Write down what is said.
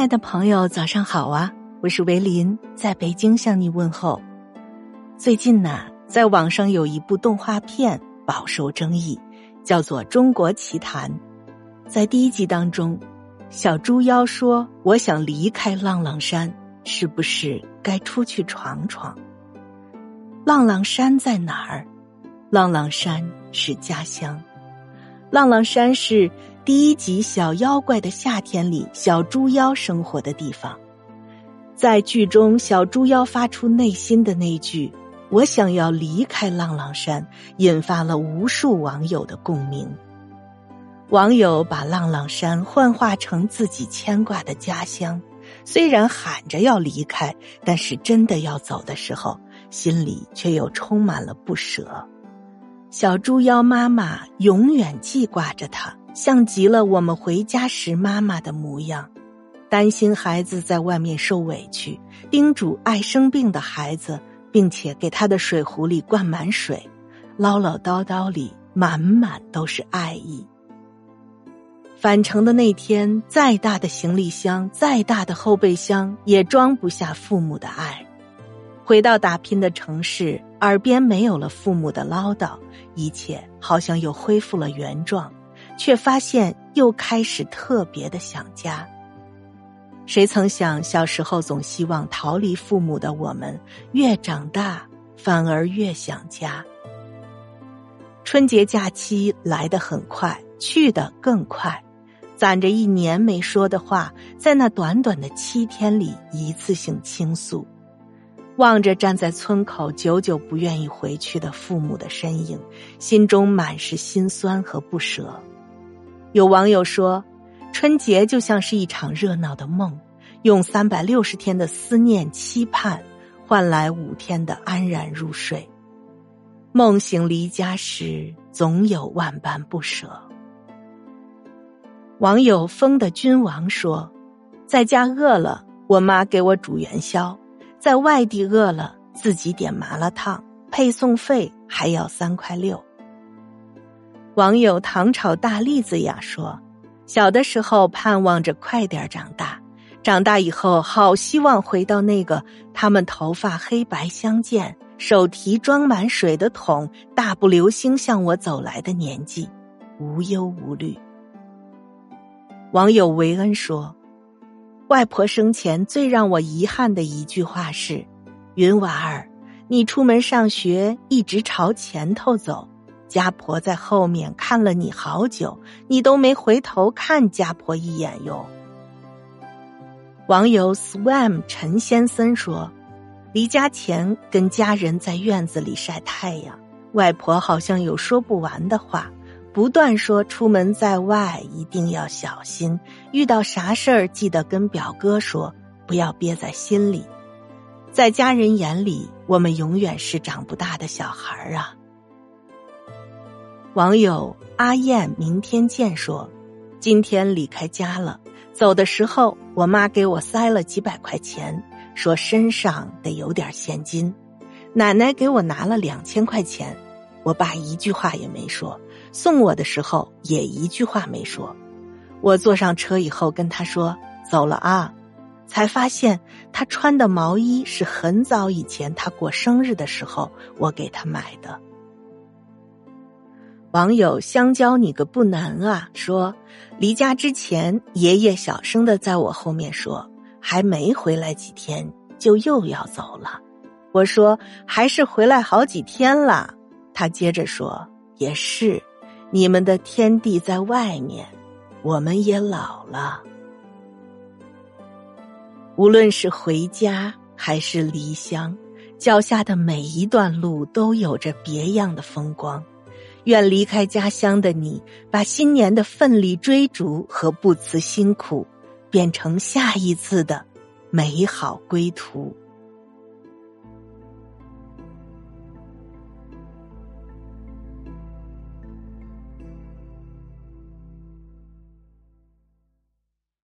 亲爱的朋友，早上好啊！我是维林，在北京向你问候。最近呢，在网上有一部动画片饱受争议，叫做《中国奇谭》。在第一集当中，小猪妖说：“我想离开浪浪山，是不是该出去闯闯？”浪浪山在哪儿？浪浪山是家乡。浪浪山是第一集《小妖怪的夏天》里小猪妖生活的地方。在剧中，小猪妖发出内心的那句“我想要离开浪浪山”，引发了无数网友的共鸣。网友把浪浪山幻化成自己牵挂的家乡，虽然喊着要离开，但是真的要走的时候，心里却又充满了不舍。小猪妖妈妈永远记挂着他，像极了我们回家时妈妈的模样。担心孩子在外面受委屈，叮嘱爱生病的孩子，并且给他的水壶里灌满水，唠唠叨叨里满满都是爱意。返程的那天，再大的行李箱，再大的后备箱，也装不下父母的爱。回到打拼的城市，耳边没有了父母的唠叨，一切好像又恢复了原状，却发现又开始特别的想家。谁曾想，小时候总希望逃离父母的我们，越长大反而越想家。春节假期来得很快，去的更快，攒着一年没说的话，在那短短的七天里一次性倾诉。望着站在村口久久不愿意回去的父母的身影，心中满是心酸和不舍。有网友说，春节就像是一场热闹的梦，用三百六十天的思念期盼，换来五天的安然入睡。梦醒离家时，总有万般不舍。网友风的君王说，在家饿了，我妈给我煮元宵。在外地饿了，自己点麻辣烫，配送费还要三块六。网友糖炒大栗子呀说：“小的时候盼望着快点长大，长大以后好希望回到那个他们头发黑白相间、手提装满水的桶、大步流星向我走来的年纪，无忧无虑。”网友维恩说。外婆生前最让我遗憾的一句话是：“云娃儿，你出门上学一直朝前头走，家婆在后面看了你好久，你都没回头看家婆一眼哟。”网友 swam 陈先生说：“离家前跟家人在院子里晒太阳，外婆好像有说不完的话。”不断说出门在外一定要小心，遇到啥事儿记得跟表哥说，不要憋在心里。在家人眼里，我们永远是长不大的小孩儿啊。网友阿燕明天见说，今天离开家了，走的时候我妈给我塞了几百块钱，说身上得有点现金。奶奶给我拿了两千块钱，我爸一句话也没说。送我的时候也一句话没说，我坐上车以后跟他说走了啊，才发现他穿的毛衣是很早以前他过生日的时候我给他买的。网友香蕉你个不难啊，说离家之前爷爷小声的在我后面说还没回来几天就又要走了，我说还是回来好几天了，他接着说也是。你们的天地在外面，我们也老了。无论是回家还是离乡，脚下的每一段路都有着别样的风光。愿离开家乡的你，把新年的奋力追逐和不辞辛苦，变成下一次的美好归途。